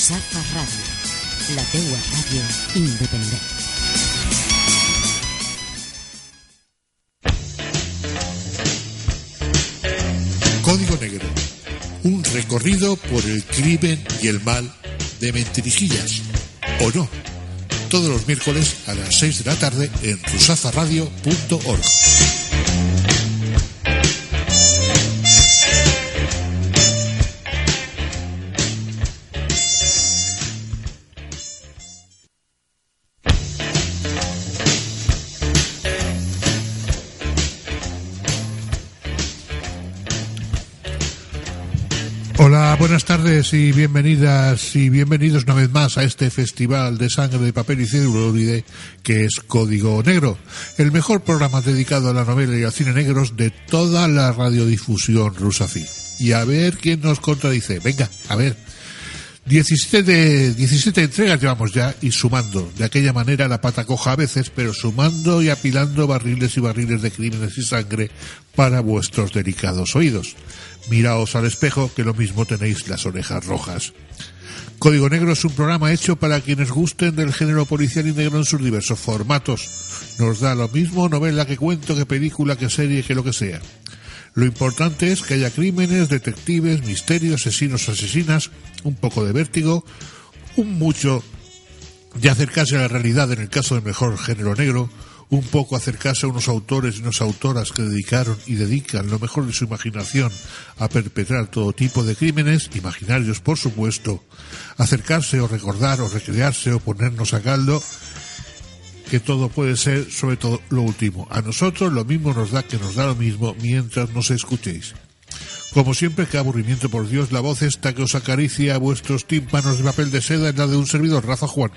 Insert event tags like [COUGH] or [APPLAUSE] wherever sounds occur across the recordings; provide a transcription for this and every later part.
Rusafa Ràdio, la teua ràdio independent. Código Negro. Un recorrido por el crimen y el mal de mentirijillas. ¿O no? Todos los miércoles a las 6 de la tarde en rusafaradio.org. y bienvenidas y bienvenidos una vez más a este festival de sangre de papel y celuloide que es Código Negro, el mejor programa dedicado a la novela y al cine negros de toda la radiodifusión rusafí. Y a ver quién nos contradice. Venga, a ver. 17, de, 17 entregas llevamos ya y sumando. De aquella manera la pata coja a veces, pero sumando y apilando barriles y barriles de crímenes y sangre para vuestros delicados oídos. Miraos al espejo que lo mismo tenéis las orejas rojas. Código Negro es un programa hecho para quienes gusten del género policial y negro en sus diversos formatos. Nos da lo mismo novela que cuento, que película, que serie, que lo que sea. Lo importante es que haya crímenes, detectives, misterios, asesinos, asesinas, un poco de vértigo, un mucho de acercarse a la realidad en el caso del mejor género negro, un poco acercarse a unos autores y unas autoras que dedicaron y dedican lo mejor de su imaginación a perpetrar todo tipo de crímenes, imaginarios por supuesto, acercarse o recordar o recrearse o ponernos a caldo, que todo puede ser sobre todo lo último. A nosotros lo mismo nos da que nos da lo mismo mientras nos escuchéis. Como siempre, qué aburrimiento por Dios, la voz esta que os acaricia a vuestros tímpanos de papel de seda es la de un servidor, Rafa Juan.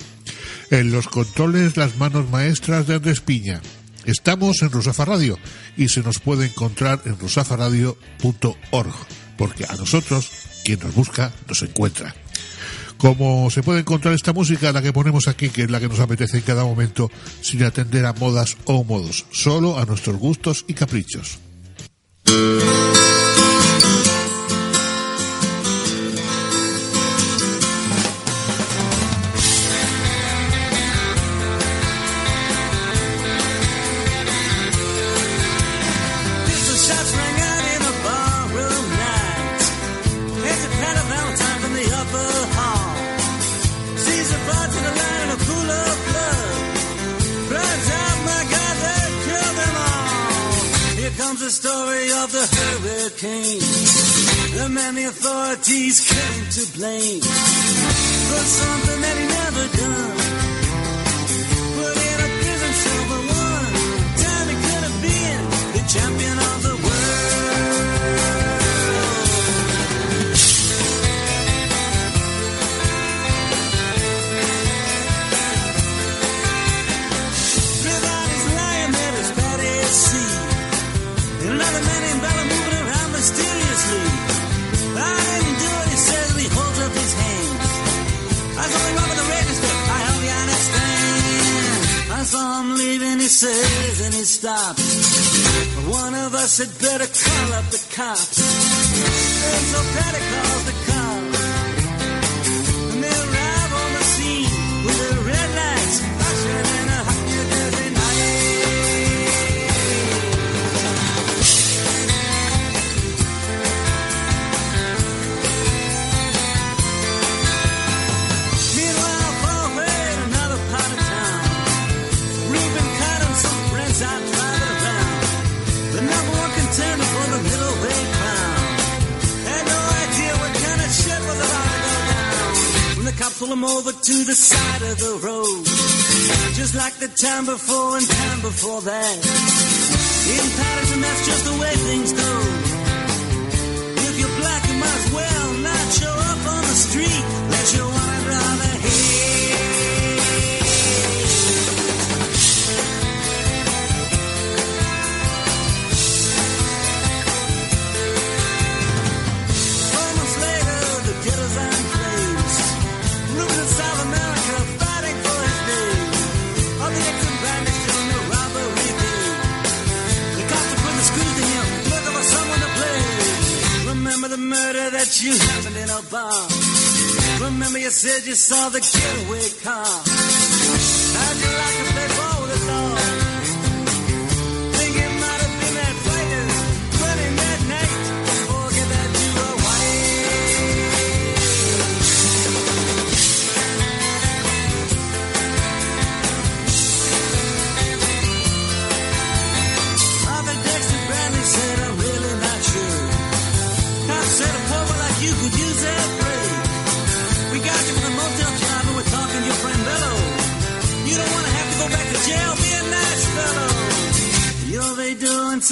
En los controles, las manos maestras de Andrés Piña. Estamos en Rusafa Radio y se nos puede encontrar en rusafaradio.org, porque a nosotros, quien nos busca, nos encuentra. Como se puede encontrar esta música, la que ponemos aquí, que es la que nos apetece en cada momento, sin atender a modas o modos, solo a nuestros gustos y caprichos. Blame the time before and time before that. In Patterson, that's just the way things go. If you're black, you might as well not show up on the street. You happened in a bar. Remember you said you saw the getaway car.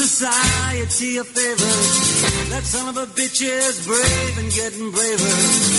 Society a favor. That son of a bitch is brave and getting braver.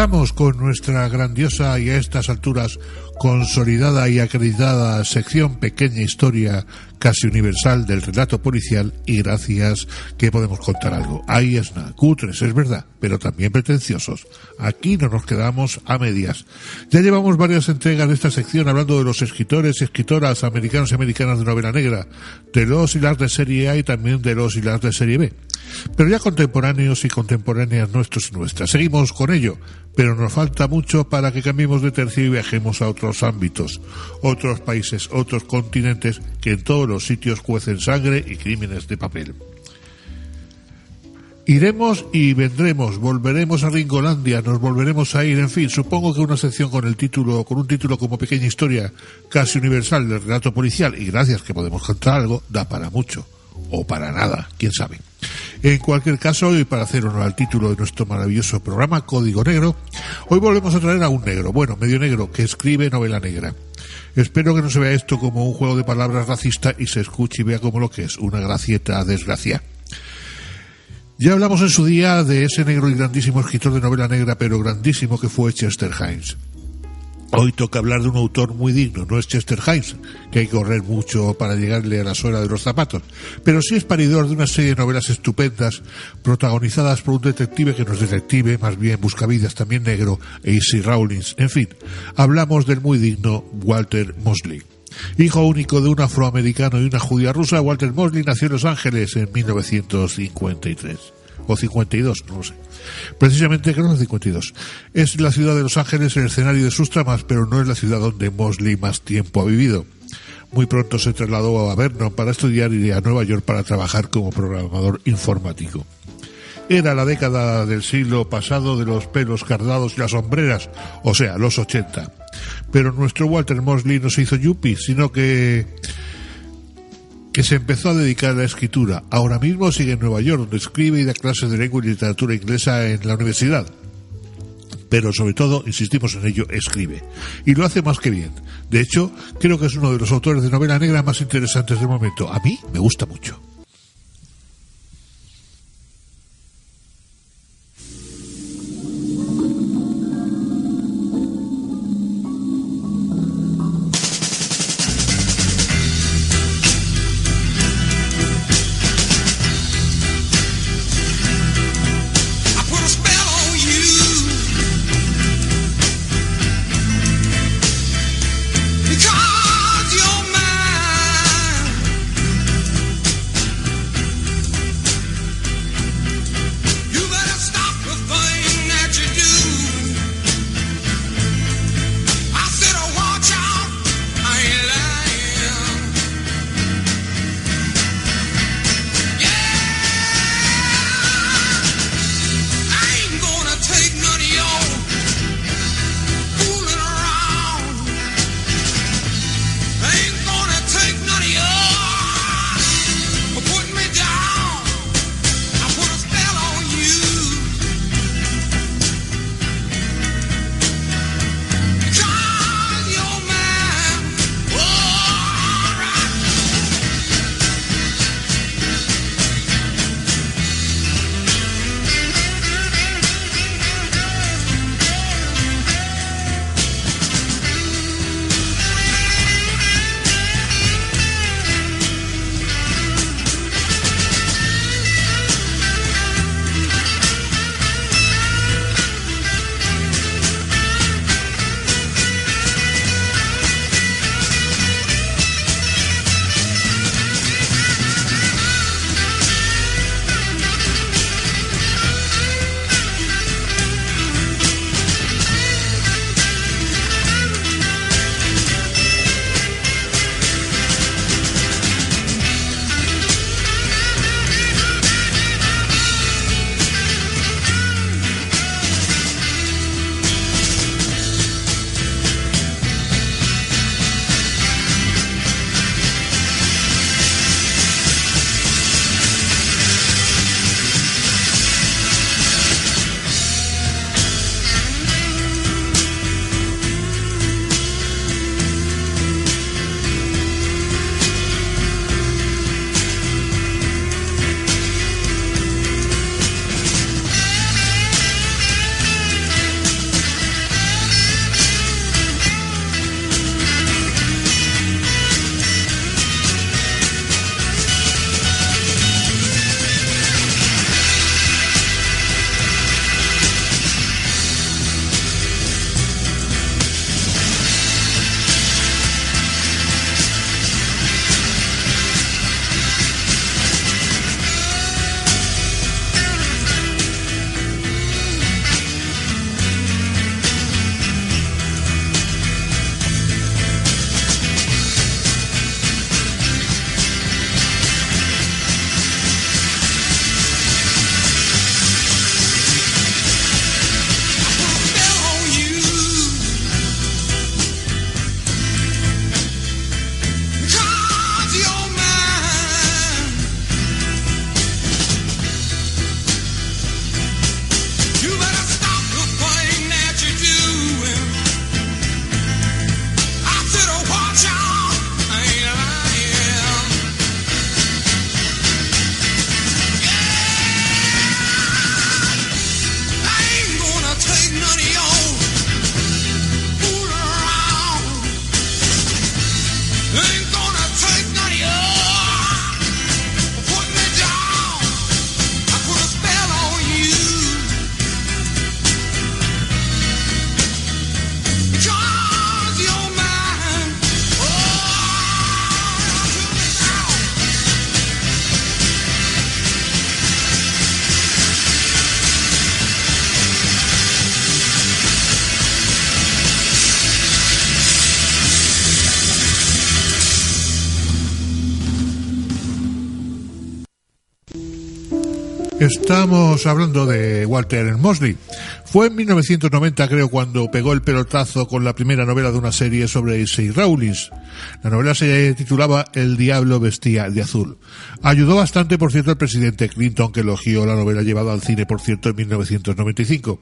Empezamos con nuestra grandiosa y a estas alturas consolidada y acreditada sección Pequeña Historia casi universal del relato policial y gracias que podemos contar algo. Ahí es nada, cutres, es verdad, pero también pretenciosos. Aquí no nos quedamos a medias. Ya llevamos varias entregas de esta sección hablando de los escritores y escritoras americanos y americanas de novela negra, de los y las de serie A y también de los y las de serie B pero ya contemporáneos y contemporáneas nuestros y nuestras. Seguimos con ello, pero nos falta mucho para que cambiemos de tercio y viajemos a otros ámbitos, otros países, otros continentes que en todos los sitios cuecen sangre y crímenes de papel. Iremos y vendremos, volveremos a Ringolandia, nos volveremos a ir, en fin, supongo que una sección con el título, con un título como pequeña historia casi universal del relato policial, y gracias que podemos contar algo, da para mucho, o para nada, quién sabe. En cualquier caso, hoy para hacer honor al título de nuestro maravilloso programa, Código Negro, hoy volvemos a traer a un negro, bueno, medio negro, que escribe novela negra. Espero que no se vea esto como un juego de palabras racista y se escuche y vea como lo que es, una gracieta desgracia. Ya hablamos en su día de ese negro y grandísimo escritor de novela negra, pero grandísimo que fue Chester Himes. Hoy toca hablar de un autor muy digno, no es Chester Himes, que hay que correr mucho para llegarle a la suela de los zapatos, pero sí es paridor de una serie de novelas estupendas, protagonizadas por un detective que no es detective, más bien buscavidas también negro, Easy Rawlins. En fin, hablamos del muy digno Walter Mosley. Hijo único de un afroamericano y una judía rusa, Walter Mosley nació en Los Ángeles en 1953 o 52, no lo sé. Precisamente creo que es 52. Es la ciudad de Los Ángeles el escenario de sus tramas, pero no es la ciudad donde Mosley más tiempo ha vivido. Muy pronto se trasladó a Vernon para estudiar y a Nueva York para trabajar como programador informático. Era la década del siglo pasado de los pelos cardados y las sombreras, o sea, los 80. Pero nuestro Walter Mosley no se hizo yuppie, sino que que se empezó a dedicar a la escritura. Ahora mismo sigue en Nueva York, donde escribe y da clases de lengua y literatura inglesa en la universidad. Pero sobre todo, insistimos en ello, escribe. Y lo hace más que bien. De hecho, creo que es uno de los autores de novela negra más interesantes del momento. A mí me gusta mucho. Estamos hablando de Walter Mosley. Fue en 1990, creo, cuando pegó el pelotazo con la primera novela de una serie sobre Issei Rawlins. La novela se titulaba El diablo vestía de azul. Ayudó bastante, por cierto, al presidente Clinton, que elogió la novela llevada al cine, por cierto, en 1995.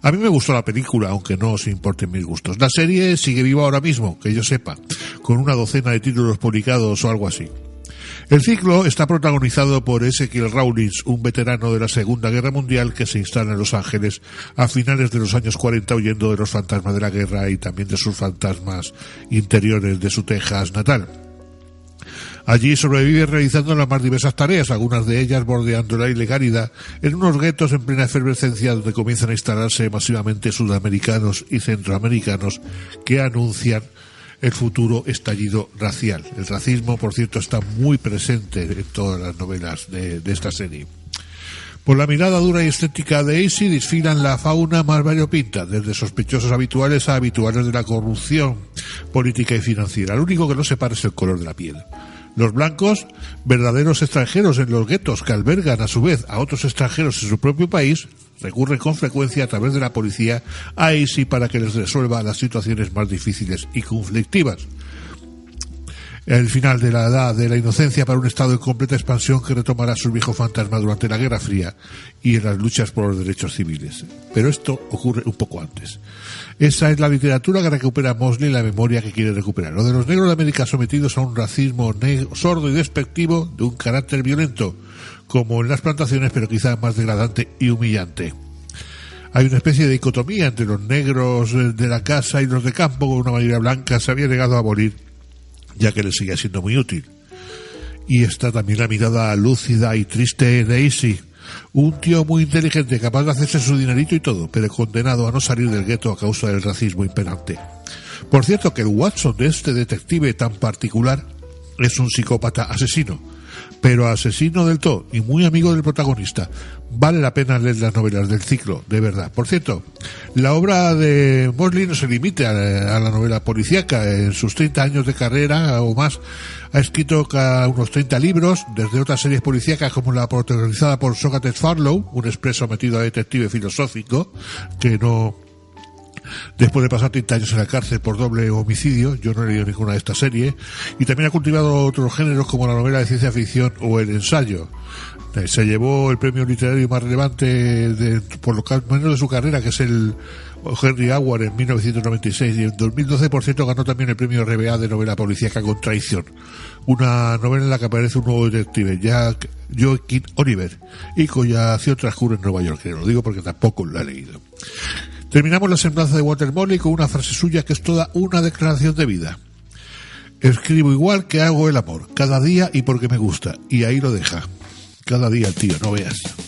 A mí me gustó la película, aunque no os importen mis gustos. La serie sigue viva ahora mismo, que yo sepa, con una docena de títulos publicados o algo así. El ciclo está protagonizado por Ezekiel Rawlins, un veterano de la Segunda Guerra Mundial que se instala en Los Ángeles a finales de los años 40 huyendo de los fantasmas de la guerra y también de sus fantasmas interiores de su Texas natal. Allí sobrevive realizando las más diversas tareas, algunas de ellas bordeando la ilegalidad, en unos guetos en plena efervescencia donde comienzan a instalarse masivamente sudamericanos y centroamericanos que anuncian el futuro estallido racial. El racismo, por cierto, está muy presente en todas las novelas de, esta serie. Por la mirada dura y estética de Acey desfilan la fauna más variopinta, desde sospechosos habituales a habituales de la corrupción política y financiera. Lo único que no separa es el color de la piel. Los blancos, verdaderos extranjeros en los guetos que albergan a su vez a otros extranjeros en su propio país, recurren con frecuencia a través de la policía a ISI para que les resuelva las situaciones más difíciles y conflictivas. El final de la edad de la inocencia para un estado en completa expansión que retomará su viejo fantasma durante la Guerra Fría y en las luchas por los derechos civiles. Pero esto ocurre un poco antes. Esa es la literatura que recupera Mosley la memoria que quiere recuperar. Lo de los negros de América sometidos a un racismo negro, sordo y despectivo de un carácter violento, como en las plantaciones, pero quizá más degradante y humillante. Hay una especie de dicotomía entre los negros de la casa y los de campo, con una mayoría blanca se había negado a morir, ya que les seguía siendo muy útil. Y está también la mirada lúcida y triste de Daisy, un tío muy inteligente, capaz de hacerse su dinerito y todo, pero condenado a no salir del gueto a causa del racismo imperante. Por cierto, que el Watson de este detective tan particular es un psicópata asesino, pero asesino del todo y muy amigo del protagonista. Vale la pena leer las novelas del ciclo, de verdad. Por cierto, la obra de Mosley no se limita a la, a la novela policíaca. En sus 30 años de carrera o más, ha escrito ca- unos 30 libros, desde otras series policíacas como la protagonizada por Sócrates Farlow, un expreso metido a detective filosófico, que no después de pasar 30 años en la cárcel por doble homicidio, yo no he leído ninguna de estas series, y también ha cultivado otros géneros como la novela de ciencia ficción o el ensayo. Eh, Se llevó el premio literario más relevante por lo menos de su carrera, que es el Henry Award en 1996, y en 2012, por cierto, ganó también el premio RBA de novela policíaca con traición. Una novela en la que aparece un nuevo detective, Jack Joaquin Oliver, y cuya acción transcurre en Nueva York. que Lo digo porque tampoco lo he leído. Terminamos la semblanza de Walter Mosley con una frase suya que es toda una declaración de vida. Escribo igual que hago el amor, cada día y porque me gusta. Y ahí lo deja. Cada día, tío, no veas.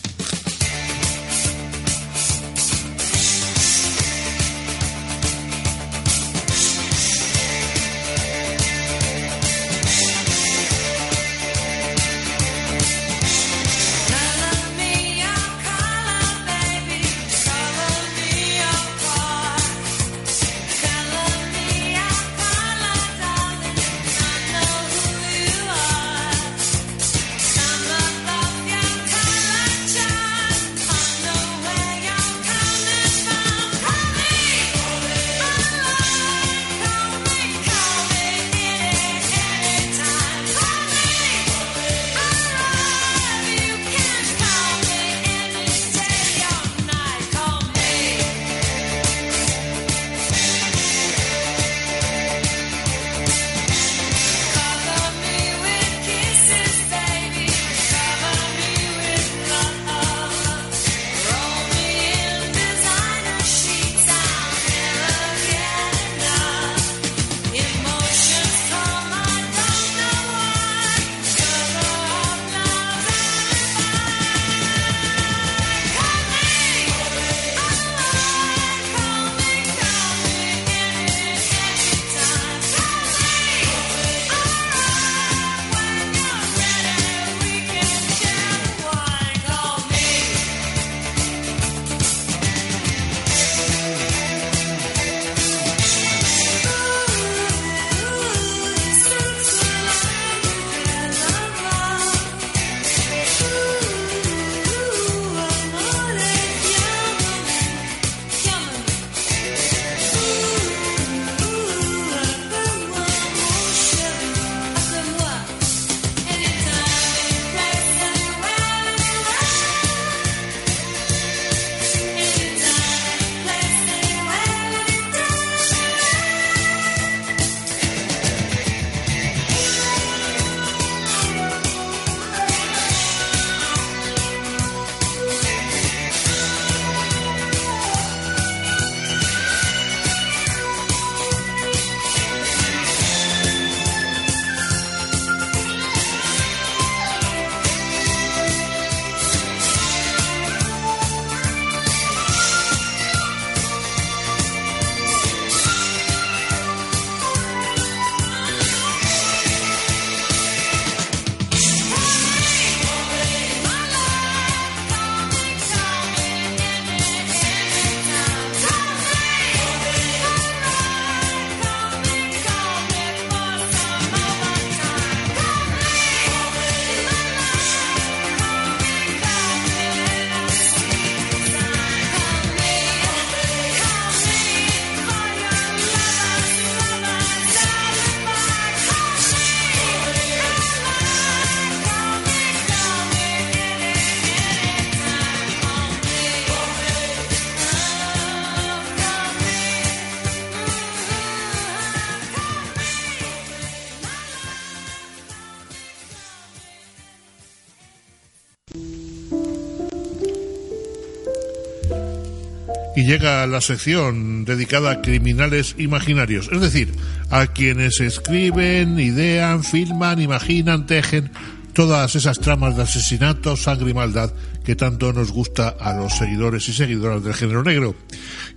Y llega a la sección dedicada a criminales imaginarios, es decir, a quienes escriben, idean, filman, imaginan, tejen todas esas tramas de asesinato, sangre y maldad que tanto nos gusta a los seguidores y seguidoras del género negro.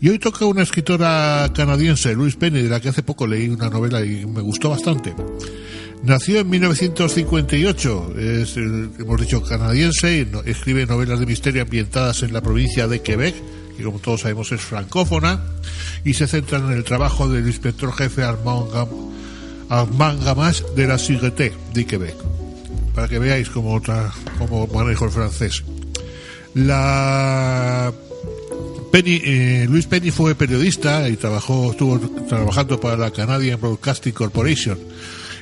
Y hoy toca una escritora canadiense, Louise Penny, de la que hace poco leí una novela y me gustó bastante. Nació en 1958, es, hemos dicho, canadiense, y escribe novelas de misterio ambientadas en la provincia de Quebec, que como todos sabemos es francófona, y se centran en el trabajo del inspector jefe Armand, Gam- Gamache de la Sûreté de Quebec, para que veáis cómo, cómo manejo el francés. La Penny, eh, Luis Penny fue periodista y trabajó, estuvo trabajando para la Canadian Broadcasting Corporation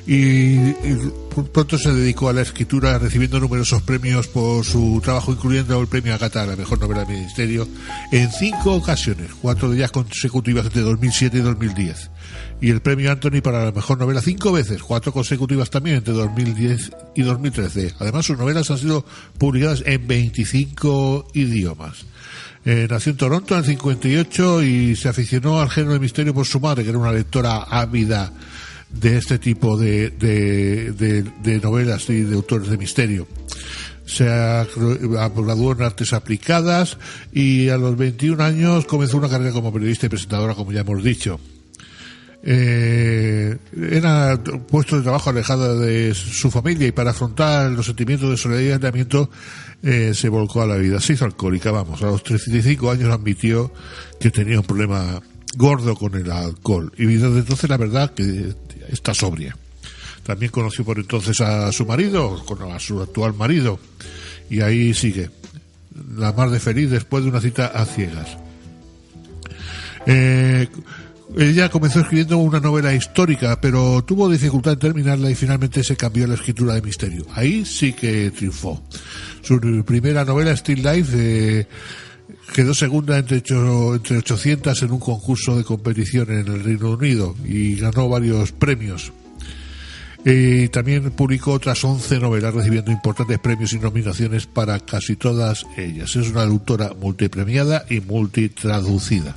y, y pronto se dedicó a la escritura recibiendo numerosos premios por su trabajo incluyendo el premio Agatha a la mejor novela de misterio en cinco ocasiones, cuatro de ellas consecutivas entre 2007 y 2010 y el premio Anthony para la mejor novela cinco veces, cuatro consecutivas también entre 2010 y 2013. Además sus novelas han sido publicadas en 25 idiomas. Eh, nació en Toronto en el 58 y se aficionó al género de misterio por su madre, que era una lectora ávida de este tipo de, de, de- de novelas y de autores de misterio. Se graduó en artes aplicadas y a los 21 años comenzó una carrera como periodista y presentadora, como ya hemos dicho. Eh, era puesto de trabajo alejada de su familia y para afrontar los sentimientos de soledad y aislamiento eh, se volcó a la vida. Se hizo alcohólica, vamos. A los 35 años admitió que tenía un problema gordo con el alcohol y desde entonces la verdad que está sobria. También conoció por entonces a su marido, a su actual marido, y ahí sigue. La más de feliz después de una cita a ciegas. Eh, ella comenzó escribiendo una novela histórica, pero tuvo dificultad en terminarla y finalmente se cambió a la escritura de misterio. Ahí sí que triunfó. Su primera novela, Still Life, eh, quedó segunda entre, ocho- entre 800 en un concurso de competición en el Reino Unido y ganó varios premios. Y también publicó otras 11 novelas recibiendo importantes premios y nominaciones para casi todas ellas. Es una autora multipremiada y multitraducida.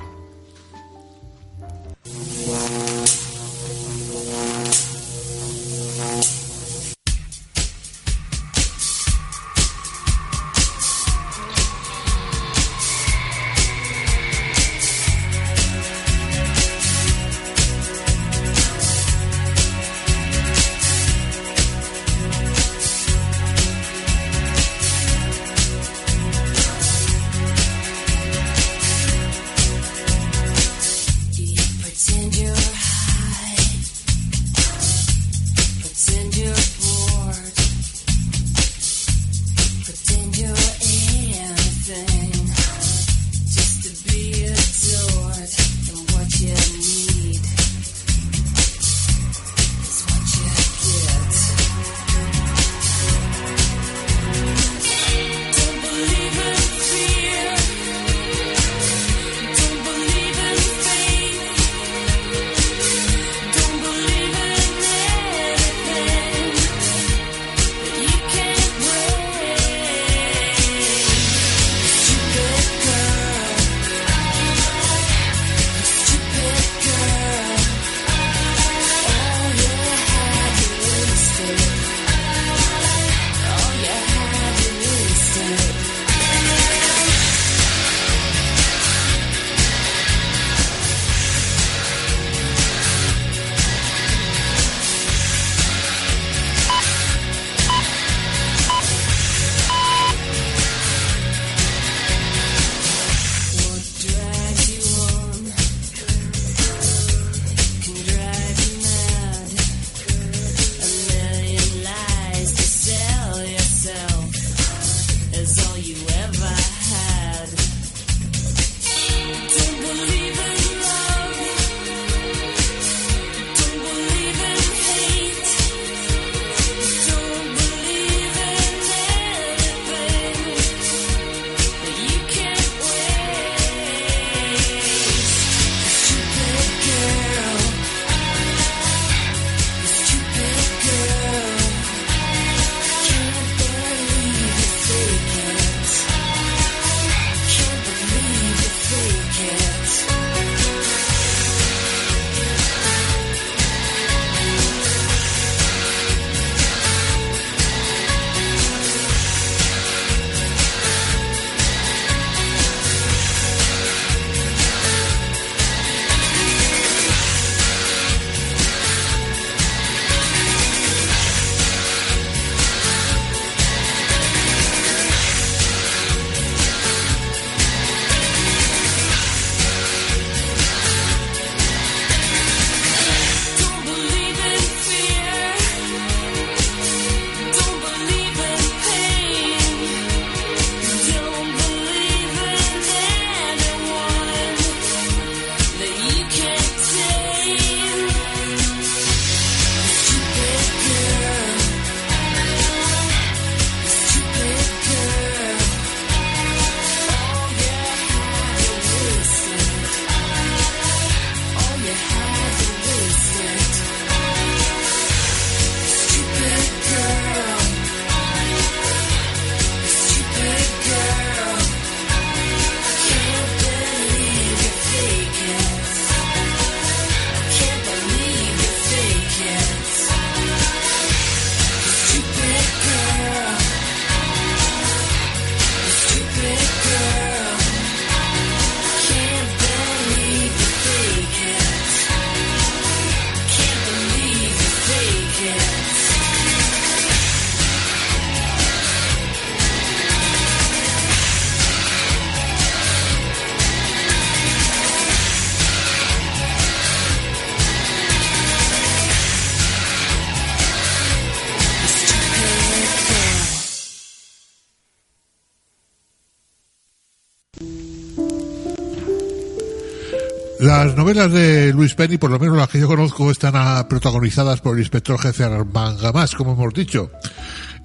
Las novelas de Luis Penny, por lo menos las que yo conozco, están ah, protagonizadas por el inspector jefe Armand Gamas, como hemos dicho.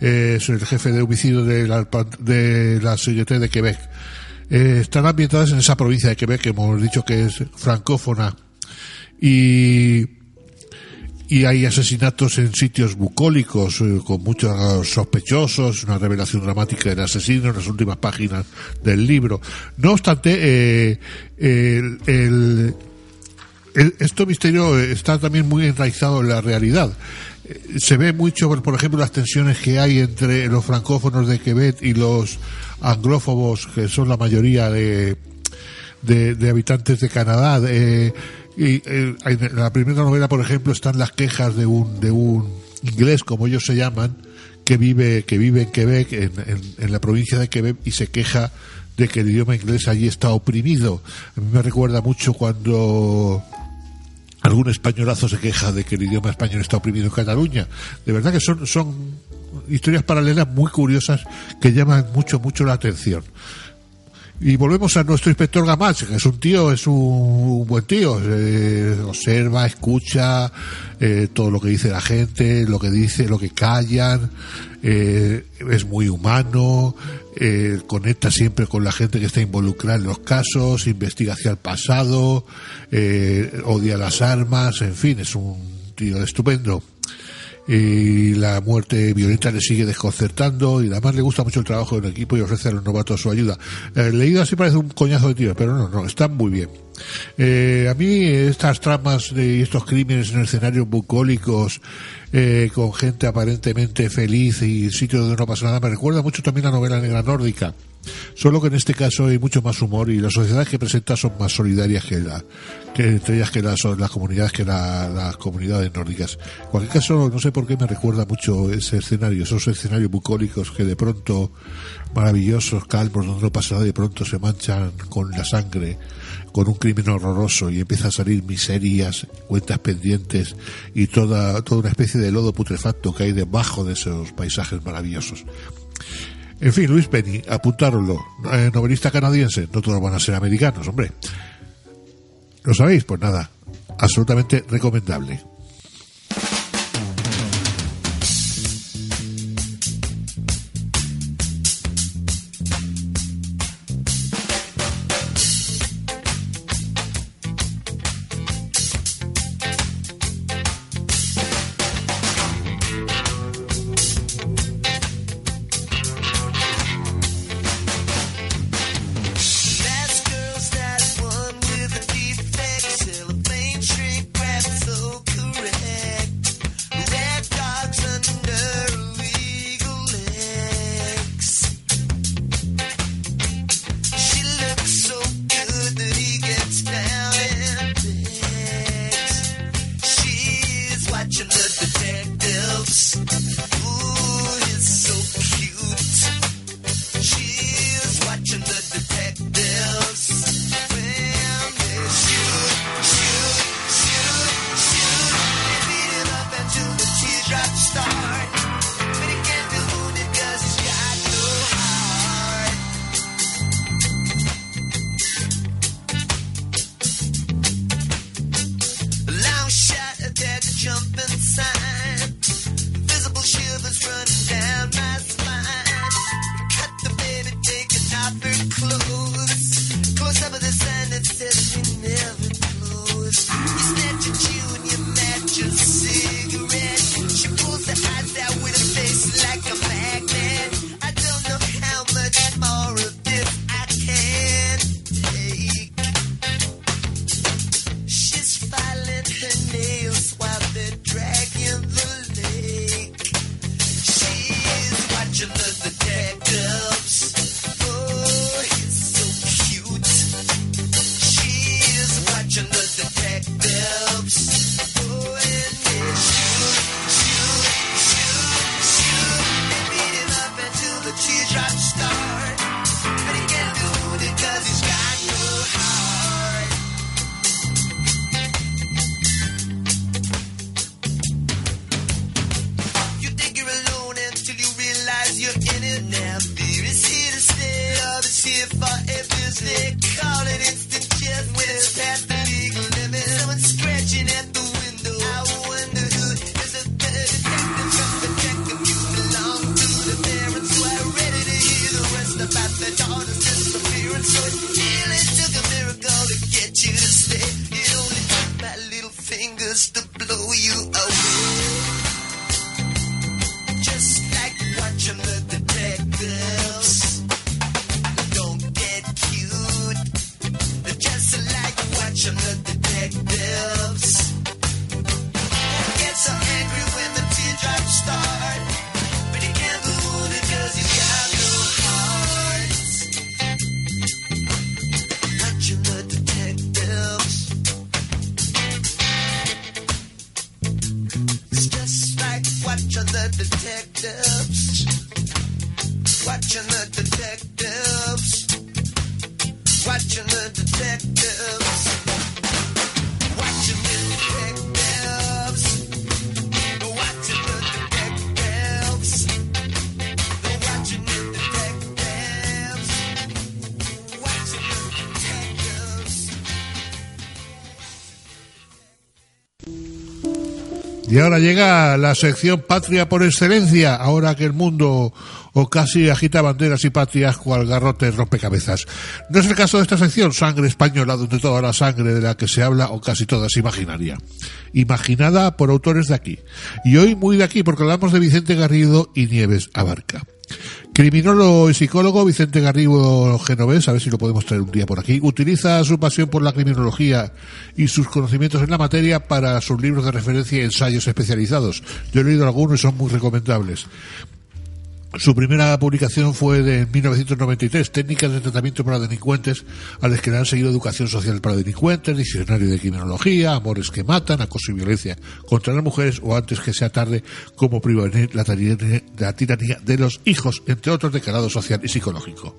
Eh, es el jefe de homicidio de la, de la Seguridad de Quebec. Eh, están ambientadas en esa provincia de Quebec que hemos dicho que es francófona. Y y hay asesinatos en sitios bucólicos eh, con muchos sospechosos, una revelación dramática del asesino en las últimas páginas del libro. No obstante, eh, el, el, este misterio está también muy enraizado en la realidad. Eh, Se ve mucho, por ejemplo, las tensiones que hay entre los francófonos de Quebec y los anglófobos, que son la mayoría de, de, de habitantes de Canadá. eh, y eh, en la primera novela, por ejemplo, están las quejas de un, de un inglés, como ellos se llaman, que vive, que vive en Quebec, en, en- la provincia de Quebec, y se queja de que el idioma inglés allí está oprimido. A mí me recuerda mucho cuando algún españolazo se queja de que el idioma español está oprimido en Cataluña. De verdad que son, son historias paralelas muy curiosas que llaman mucho, mucho la atención. Y volvemos a nuestro inspector Gamach, que es un tío, es un buen tío, eh, observa, escucha eh, todo lo que dice la gente, lo que dice, lo que callan, eh, es muy humano, eh, conecta siempre con la gente que está involucrada en los casos, investiga hacia el pasado, eh, odia las armas, en fin, es un tío estupendo y la muerte violenta le sigue desconcertando y además le gusta mucho el trabajo del equipo y ofrece a los novatos su ayuda. Eh, leído así parece un coñazo de tiro, pero no, no, están muy bien. Eh, a mí estas tramas de estos crímenes en escenarios bucólicos eh, con gente aparentemente feliz y sitios donde no pasa nada me recuerda mucho también la novela negra nórdica. Solo que en este caso hay mucho más humor y las sociedades que presenta son más solidarias que la, que que las, las comunidades que la- las comunidades nórdicas. En cualquier caso, no sé por qué me recuerda mucho ese escenario, esos escenarios bucólicos que de pronto maravillosos, calmos, donde no pasa nada de pronto se manchan con la sangre, con un crimen horroroso y empieza a salir miserias, cuentas pendientes y toda, toda una especie de lodo putrefacto que hay debajo de esos paisajes maravillosos. En fin, Luis Penny, apuntároslo. Eh, novelista canadiense, no todos van a ser americanos, hombre. ¿Lo sabéis? Pues nada, absolutamente recomendable. Y ahora llega la sección Patria por excelencia, ahora que el mundo o casi agita banderas y patrias cual garrote rompecabezas. No es el caso de esta sección, sangre española, donde toda la sangre de la que se habla o casi toda es imaginaria. Imaginada por autores de aquí. Y hoy muy de aquí porque hablamos de Vicente Garrido y Nieves Abarca. Criminólogo y psicólogo Vicente Garrido Genovés, a ver si lo podemos traer un día por aquí, utiliza su pasión por la criminología y sus conocimientos en la materia para sus libros de referencia y ensayos especializados. Yo he leído algunos y son muy recomendables. Su primera publicación fue de 1993, Técnicas de tratamiento para delincuentes, a las que le han seguido Educación Social para delincuentes, Diccionario de Criminología, Amores que matan, Acoso y Violencia contra las mujeres o antes que sea tarde, como prevenir la la tiranía de los hijos, entre otros de calado social y psicológico.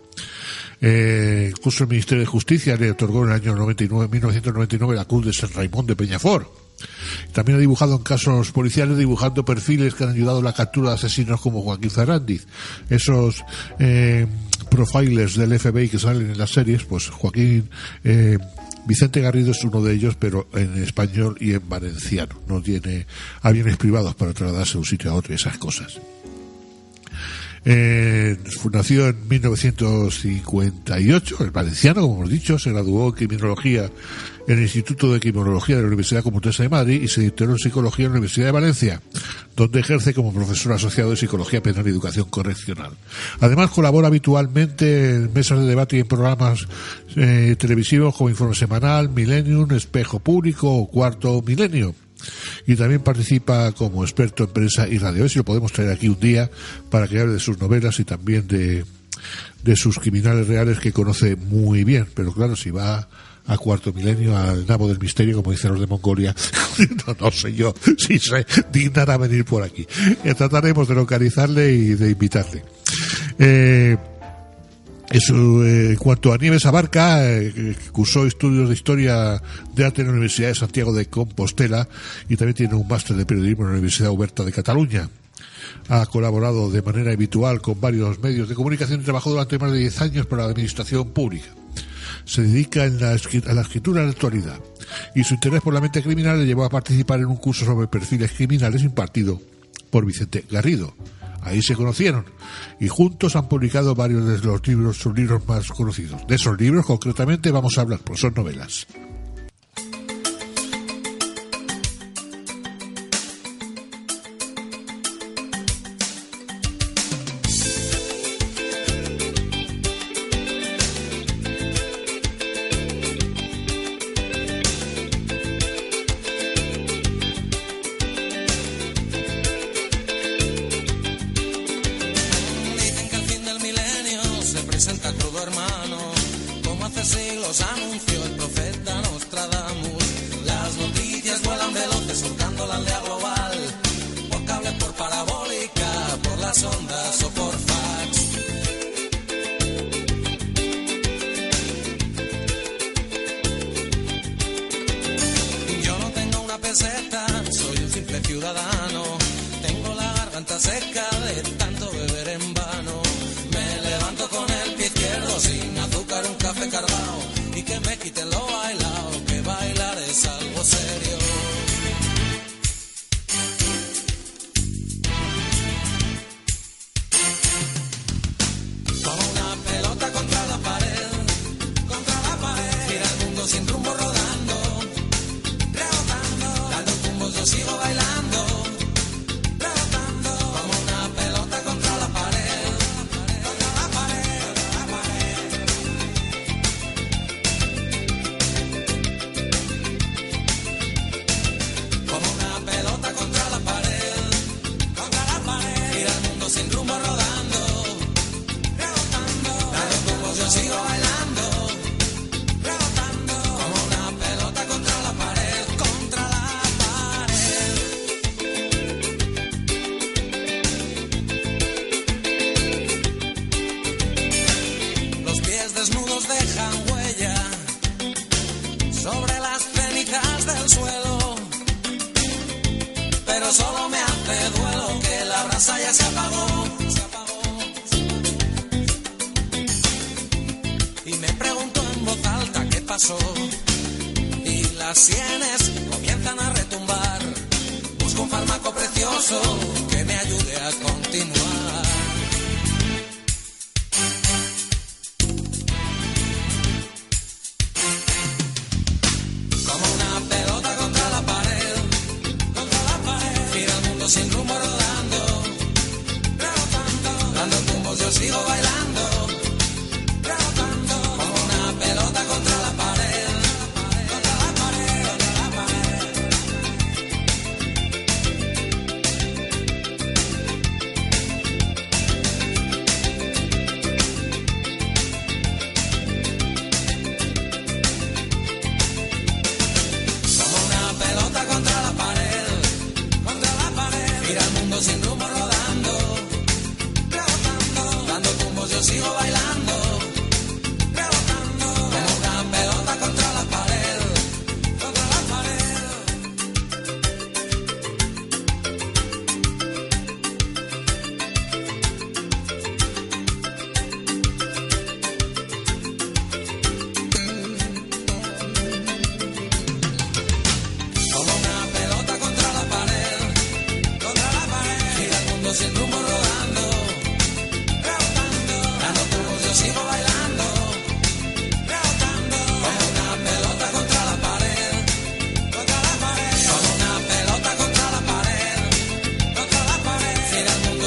Eh, el Ministerio de Justicia le otorgó en el año 99, 1999 la Cruz de San Raimón de Peñafort. También ha dibujado en casos policiales, dibujando perfiles que han ayudado a la captura de asesinos como Joaquín Ferrandiz. Esos eh, profilers del FBI que salen en las series, pues Joaquín eh, Vicente Garrido es uno de ellos, pero en español y en valenciano. No tiene aviones privados para trasladarse de un sitio a otro y esas cosas. Eh, nació en 1958, el valenciano, como hemos dicho, se graduó en criminología en el Instituto de Criminología de la Universidad Complutense de Madrid y se doctoró en psicología en la Universidad de Valencia, donde ejerce como profesor asociado de psicología penal y educación correccional. Además, colabora habitualmente en mesas de debate y en programas eh, televisivos como Informe Semanal, Millennium, Espejo Público o Cuarto Milenio y también participa como experto en prensa y radio. A si lo podemos traer aquí un día para que hable de sus novelas y también de, de sus criminales reales que conoce muy bien. Pero claro, si va a cuarto milenio, al nabo del misterio, como dicen los de Mongolia, [LAUGHS] no, sé yo si se dignará venir por aquí. Trataremos de localizarle y de invitarle. Eh, eso, eh, en cuanto a Nieves Abarca, eh, cursó estudios de historia de arte en la Universidad de Santiago de Compostela y también tiene un máster de periodismo en la Universidad Huberta de Cataluña. Ha colaborado de manera habitual con varios medios de comunicación y trabajó durante más de 10 años para la administración pública. Se dedica en a la escritura en la actualidad y su interés por la mente criminal le llevó a participar en un curso sobre perfiles criminales impartido por Vicente Garrido. Ahí se conocieron y juntos han publicado varios de los libros, sus libros más conocidos. De esos libros concretamente vamos a hablar, pues son novelas. huella sobre las cenizas del suelo. Pero solo me hace duelo que la brasa ya se apagó. Se apagó. Y me pregunto en voz alta qué pasó. Y las sienes comienzan a retumbar. Busco un fármaco precioso que me ayude a continuar.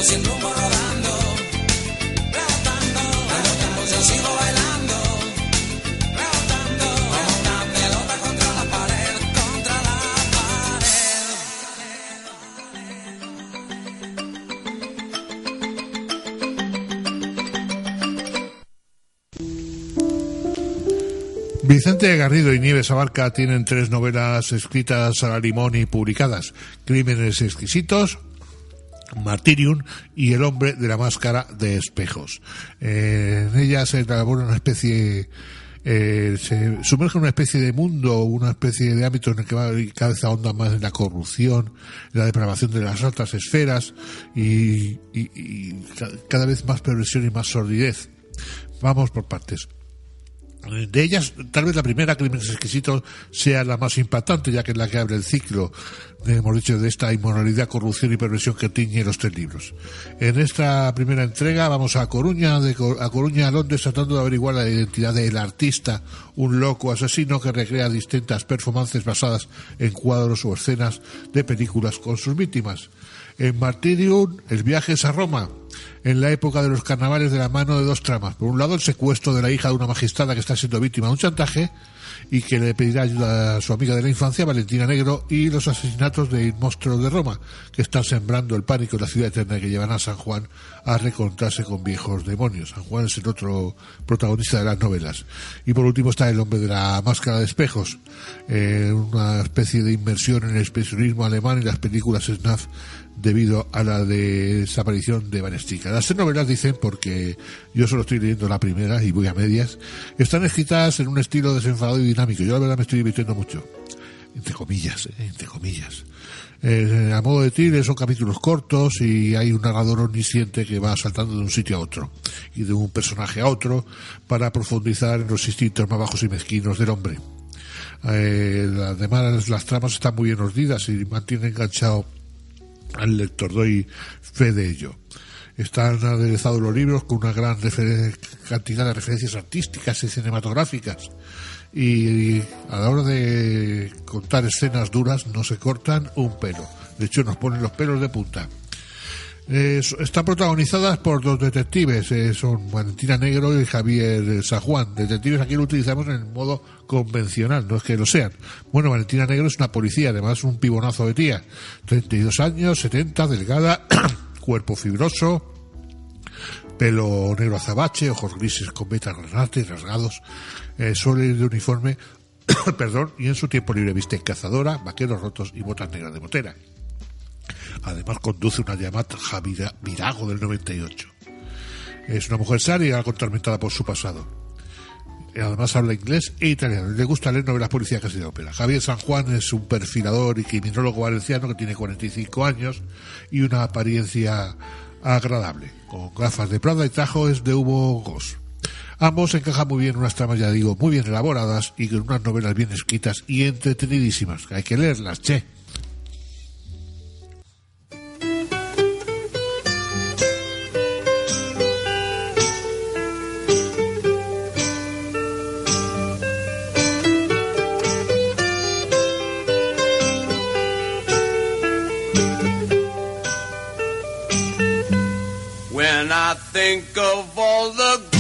Sin rumbo rodando, rebotando, tumbos yo sigo bailando. Rebotando como pelota contra la pared, contra la pared. Vicente Garrido y Nieves Abarca tienen tres novelas escritas a la limón y publicadas: Crímenes exquisitos, Martyrium y El hombre de la máscara de espejos. Eh, en ellas se elabora una especie, eh, se sumerge en una especie de mundo, una especie de ámbito en el que va cada vez ahonda más en la corrupción, la depravación de las altas esferas y, y- y ca- cada vez más perversión y más sordidez. Vamos por partes. De ellas, tal vez la primera, Crímenes Exquisitos, sea la más impactante, ya que es la que abre el ciclo, hemos dicho, de esta inmoralidad, corrupción y perversión que tiñe los tres libros. En esta primera entrega vamos a Coruña, de a Coruña a Londres, tratando de averiguar la identidad del artista, un loco asesino que recrea distintas performances basadas en cuadros o escenas de películas con sus víctimas. En Martyrium, el viaje es a Roma, en la época de los carnavales de la mano de dos tramas. Por un lado, el secuestro de la hija de una magistrada que está siendo víctima de un chantaje y que le pedirá ayuda a su amiga de la infancia, Valentina Negro, y los asesinatos de monstruos de Roma, que están sembrando el pánico en la ciudad eterna que llevan a San Juan a recontrarse con viejos demonios. San Juan es el otro protagonista de las novelas. Y por último está El hombre de la máscara de espejos, eh, una especie de inmersión en el expresionismo alemán y las películas snuff debido a la desaparición de Van Stica. Las tres novelas dicen, porque yo solo estoy leyendo la primera y voy a medias, están escritas en un estilo desenfadado y dinámico. Yo la verdad me estoy divirtiendo mucho. Entre comillas, eh, entre comillas. Eh, a modo de thriller son capítulos cortos y hay un narrador omnisciente que va saltando de un sitio a otro y de un personaje a otro para profundizar en los instintos más bajos y mezquinos del hombre. Eh, además las tramas están muy bien ordidas y mantienen enganchado al lector, doy fe de ello. Están aderezados los libros con una gran cantidad de referencias artísticas y cinematográficas. Y a la hora de contar escenas duras no se cortan un pelo. De hecho, nos ponen los pelos de punta. Eh, están protagonizadas por dos detectives, eh, son Valentina Negro y Javier San Juan. Detectives aquí lo utilizamos en el modo convencional, no es que lo sean. Bueno, Valentina Negro es una policía, además un pibonazo de tía. 32 años, 70, delgada, [CLEARS THROAT] cuerpo fibroso, pelo negro azabache, ojos grises con vetas renates, rasgados, eh, suele ir de uniforme, [CLEARS THROAT] perdón, y en su tiempo libre viste cazadora, vaqueros rotos y botas negras de motera. Además conduce una Yamaha Vira- Virago del 98. Es una mujer sabia y por su pasado. Además habla inglés e italiano. Le gusta leer novelas policíacas y de ópera. Javier San Juan es un perfilador y criminólogo valenciano que tiene 45 años y una apariencia agradable. Con gafas de Prada y trajo es de Hugo Goss. Ambos encajan muy bien en unas tramas, ya digo, muy bien elaboradas y con unas novelas bien escritas y entretenidísimas. Hay que leerlas, che. I think of all the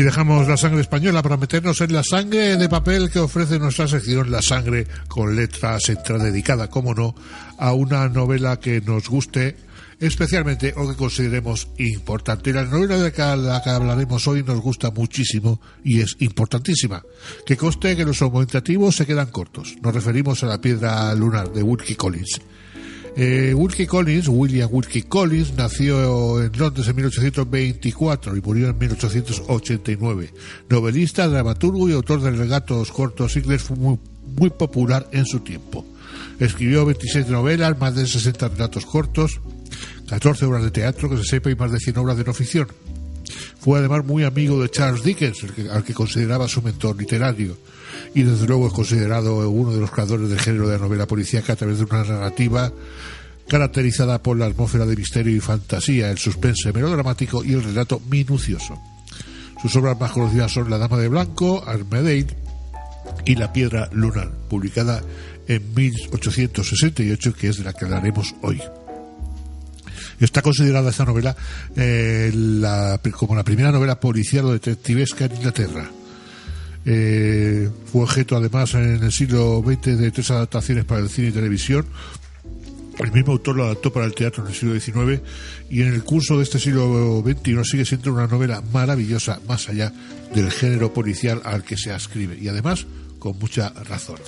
Y dejamos la sangre española para meternos en la sangre de papel que ofrece nuestra sección La sangre con letras extra dedicada, como no, a una novela que nos guste especialmente o que consideremos importante. La novela de la que hablaremos hoy nos gusta muchísimo y es importantísima. Que conste que los aumentativos se quedan cortos. Nos referimos a la piedra lunar de Wilkie Collins. Eh, Wilkie Collins, William Wilkie Collins, nació en Londres en 1824 y murió en 1889. Novelista, dramaturgo y autor de relatos cortos inglés fue muy, popular en su tiempo. Escribió 26 novelas, más de 60 relatos cortos, 14 obras de teatro que se sepa y más de 100 obras de no ficción. Fue además muy amigo de Charles Dickens, al que consideraba su mentor literario. Y desde luego es considerado uno de los creadores del género de la novela policíaca a través de una narrativa caracterizada por la atmósfera de misterio y fantasía, el suspense melodramático y el relato minucioso. Sus obras más conocidas son La Dama de Blanco, Armadale y La Piedra Lunar, publicada en 1868, que es de la que hablaremos hoy. Está considerada esta novela eh, como la primera novela policial o detectivesca en Inglaterra. Eh, fue objeto además en el siglo XX de tres adaptaciones para el cine y televisión. El mismo autor lo adaptó para el teatro en el siglo XIX y en el curso de este siglo XXI sigue siendo una novela maravillosa más allá del género policial al que se ascribe y además con mucha razón.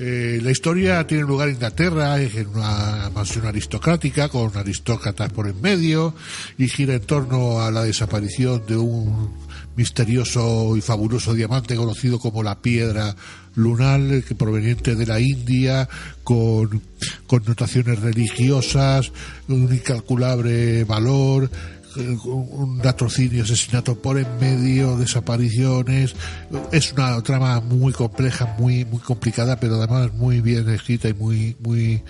Eh, la historia tiene lugar en Inglaterra, en una mansión aristocrática, con aristócratas por en medio, y gira en torno a la desaparición de un misterioso y fabuloso diamante conocido como la piedra lunar, que proveniente de la India, con connotaciones religiosas, un incalculable valor, eh, un latrocinio, asesinato por en medio, desapariciones. Es una trama muy compleja, muy muy complicada, pero además muy bien escrita y muy muy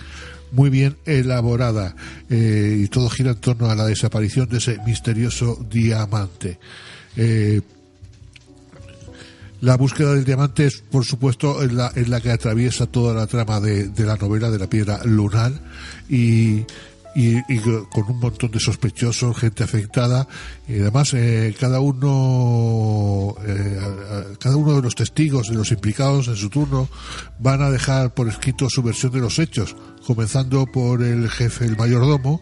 muy bien elaborada. Eh, y todo gira en torno a la desaparición de ese misterioso diamante. Eh, la búsqueda del diamante es, por supuesto, en la, la que atraviesa toda la trama de, de la novela de la piedra lunar y, con un montón de sospechosos, gente afectada y además eh, cada uno eh, cada uno de los testigos y los implicados en su turno van a dejar por escrito su versión de los hechos, comenzando por el jefe, el mayordomo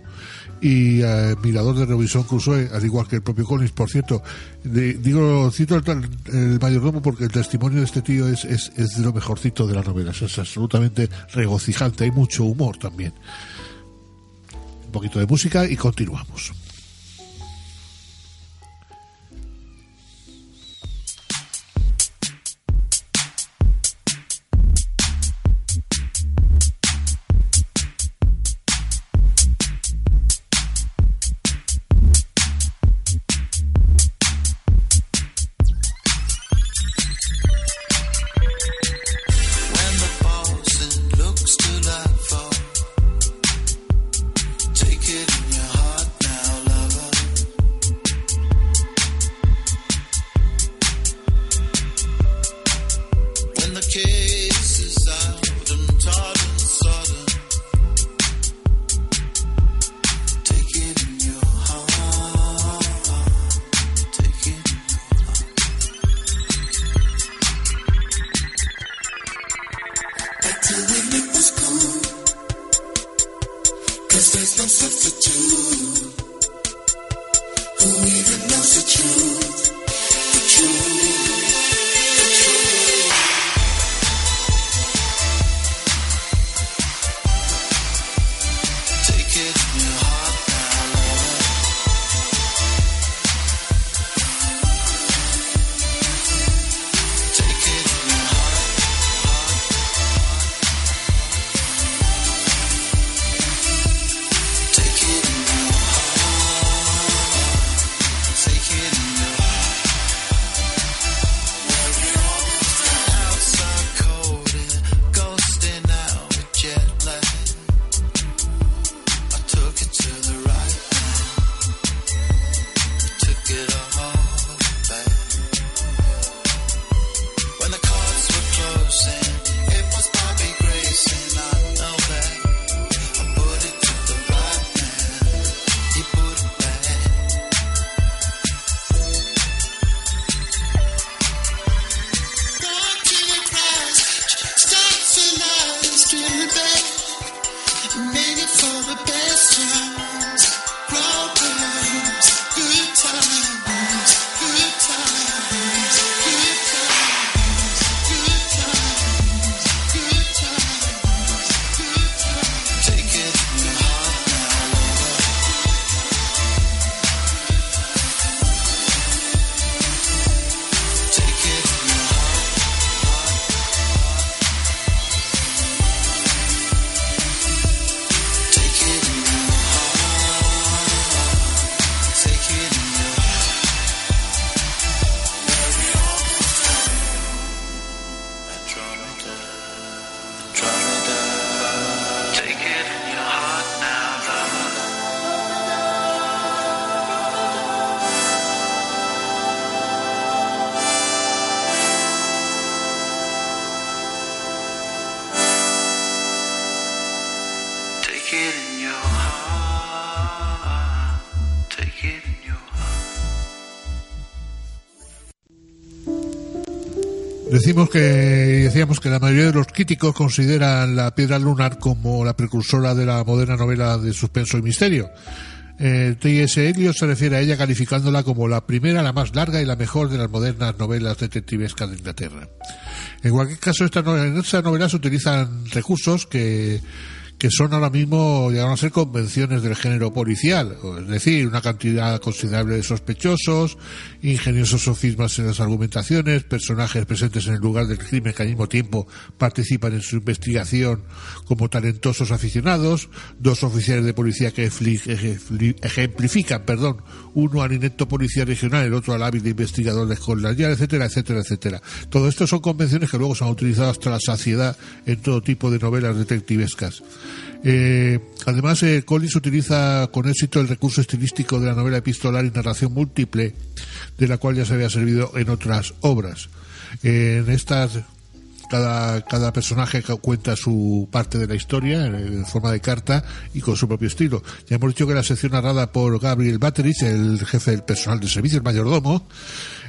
y eh, mirador de Robinson Crusoe, al igual que el propio Collins, por cierto. De- digo, cito el, el mayordomo porque el testimonio de este tío es, es, es de lo mejorcito de la novela, es, es absolutamente regocijante, hay mucho humor también. Un poquito de música y continuamos. Decimos que decíamos que la mayoría de los críticos consideran la piedra lunar como la precursora de la moderna novela de suspenso y misterio. Eh, T.S. Eliot se refiere a ella calificándola como la primera, la más larga y la mejor de las modernas novelas detectivescas de Inglaterra. En cualquier caso, esta novela, en esta novela se utilizan recursos que, que son ahora mismo, llegaron a ser convenciones del género policial, es decir, una cantidad considerable de sospechosos, ingeniosos sofismas en las argumentaciones, personajes presentes en el lugar del crimen que al mismo tiempo participan en su investigación como talentosos aficionados, dos oficiales de policía que ejemplifican, perdón, uno al inepto policía regional, el otro al hábil investigador de Scotland Yard, etcétera, etcétera, etcétera. Todo esto son convenciones que luego se han utilizado hasta la saciedad en todo tipo de novelas detectivescas. Eh, además, eh, Collins utiliza con éxito el recurso estilístico de la novela epistolar y narración múltiple, de la cual ya se había servido en otras obras. Eh, en estas, cada, cada personaje cu- cuenta su parte de la historia en, en forma de carta y con su propio estilo. Ya hemos dicho que la sección narrada por Gabriel Batterich, el jefe del personal de servicio, el mayordomo,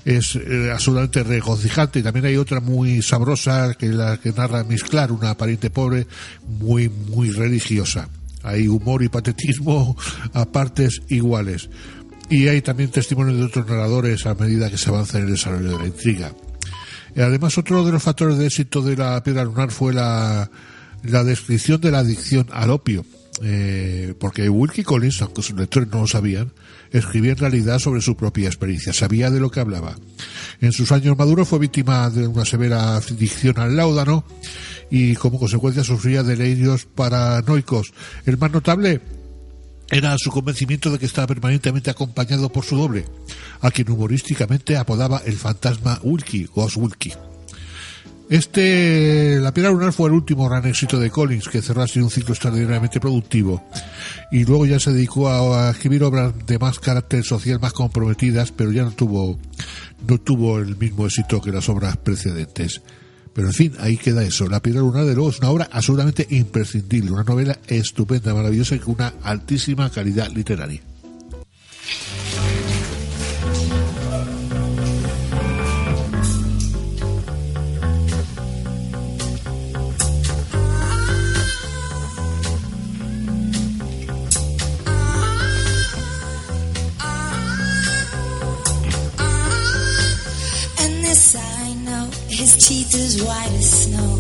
es eh, absolutamente regocijante y también hay otra muy sabrosa que la que narra Miss una pariente pobre muy muy religiosa. Hay humor y patetismo a partes iguales. Y hay también testimonios de otros narradores a medida que se avanza en el desarrollo de la intriga. Eh, Además, otro de los factores de éxito de la piedra lunar fue la, la descripción de la adicción al opio. Eh, porque Wilkie Collins, aunque sus lectores no lo sabían, escribía en realidad sobre su propia experiencia, sabía de lo que hablaba. En sus años maduros fue víctima de una severa adicción al láudano y como consecuencia sufría delirios paranoicos. El más notable era su convencimiento de que estaba permanentemente acompañado por su doble, a quien humorísticamente apodaba el fantasma Wilkie, Ghost Wilkie. Este, La Piedra Lunar fue el último gran éxito de Collins, que cerró así un ciclo extraordinariamente productivo. Y luego ya se dedicó a, a escribir obras de más carácter social, más comprometidas, pero ya no tuvo, no tuvo el mismo éxito que las obras precedentes. Pero en fin, ahí queda eso. La Piedra Lunar, de luego, es una obra absolutamente imprescindible, una novela estupenda, maravillosa y con una altísima calidad literaria. As white as snow.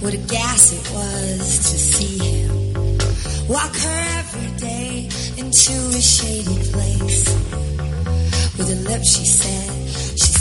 What a gas it was to see him walk her every day into a shady place. With her lips, she said, she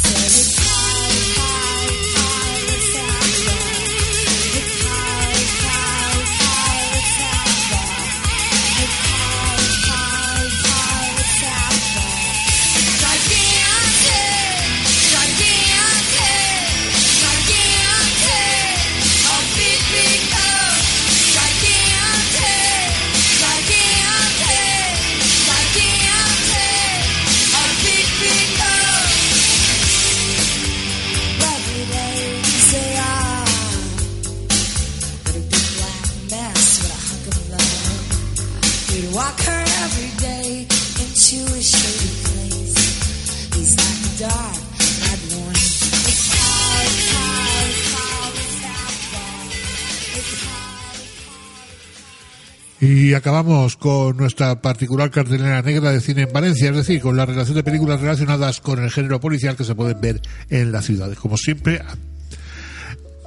Y acabamos con nuestra particular cartelera negra de cine en Valencia, es decir, con la relación de películas relacionadas con el género policial que se pueden ver en las ciudades. Como siempre,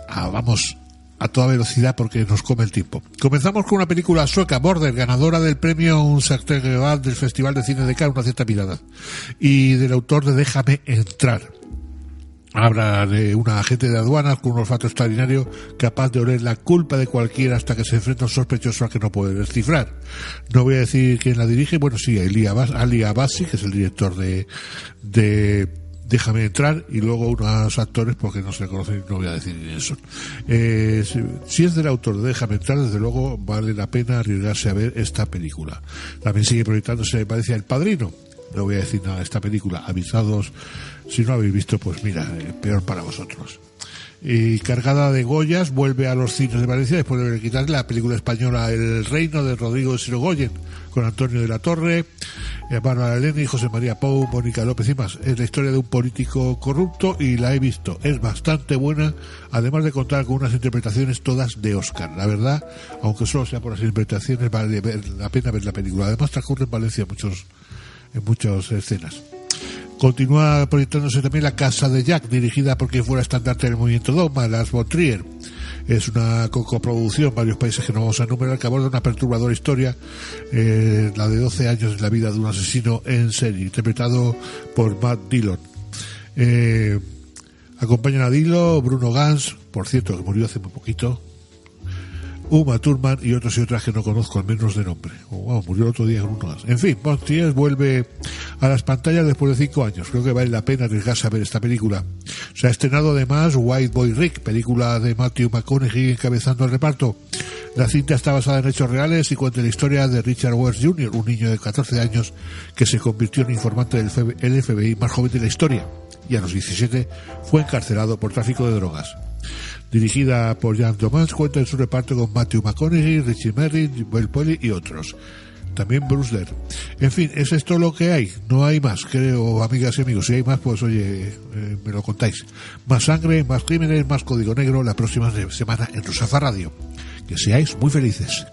vamos a toda velocidad porque nos come el tiempo. Comenzamos con una película sueca, Border, ganadora del premio Un Sartre del Festival de Cine de Cannes, una cierta mirada, y del autor de Déjame entrar. Habla de una agente de aduanas con un olfato extraordinario capaz de oler la culpa de cualquiera hasta que se enfrenta a un sospechoso al que no puede descifrar. No voy a decir quién la dirige, bueno, sí, Ali Abassi, que es el director de, Déjame entrar, y luego unos actores, porque no se le conocen, no voy a decir son. Eh, si, si es del autor de Déjame entrar, desde luego vale la pena arriesgarse a ver esta película. También sigue proyectándose, me parece, El Padrino, no voy a decir nada de esta película. Avisados, si no habéis visto, pues mira, eh, peor para vosotros. Y cargada de Goyas, vuelve a los cines de Valencia después de quitarle la película española El Reino de Rodrigo de Sirogoyen, con Antonio de la Torre, Eh, Bárbara Eleni, José María Pou, Mónica López y más. Es la historia de un político corrupto y la he visto. Es bastante buena, además de contar con unas interpretaciones todas de Oscar. La verdad, aunque solo sea por las interpretaciones, vale la pena ver la película. Además transcurre en Valencia muchos, en muchas escenas. Continúa proyectándose también La Casa de Jack, dirigida por quien fuera estandarte del movimiento Dogma, Lars von Trier. Es una co- coproducción, varios países que no vamos a enumerar, que aborda una perturbadora historia, eh, la de 12 años en la vida de un asesino en serie, interpretado por Matt Dillon. Eh, acompañan a Dillon, Bruno Gans, por cierto, que murió hace muy poquito, Uma Thurman y otros y otras que no conozco, al menos de nombre. O, wow, murió el otro día con uno. En fin, Montiel vuelve a las pantallas después de cinco años. Creo que vale la pena arriesgarse a ver esta película. Se ha estrenado además White Boy Rick, película de Matthew McConaughey encabezando el reparto. La cinta está basada en hechos reales y cuenta la historia de Richard Wells Jr., un niño de 14 años que se convirtió en informante del FB el FBI más joven de la historia y a los 17 fue encarcelado por tráfico de drogas. Dirigida por Jan Thomas, cuenta en su reparto con Matthew McConaughey, Richie Merritt, Bill Polly y otros. También Bruce Ler. En fin, es esto lo que hay. No hay más, creo, amigas y amigos. Si hay más, pues oye, eh, me lo contáis. Más sangre, más crímenes, más código negro la próxima semana en Rosafa Radio. Que seáis muy felices.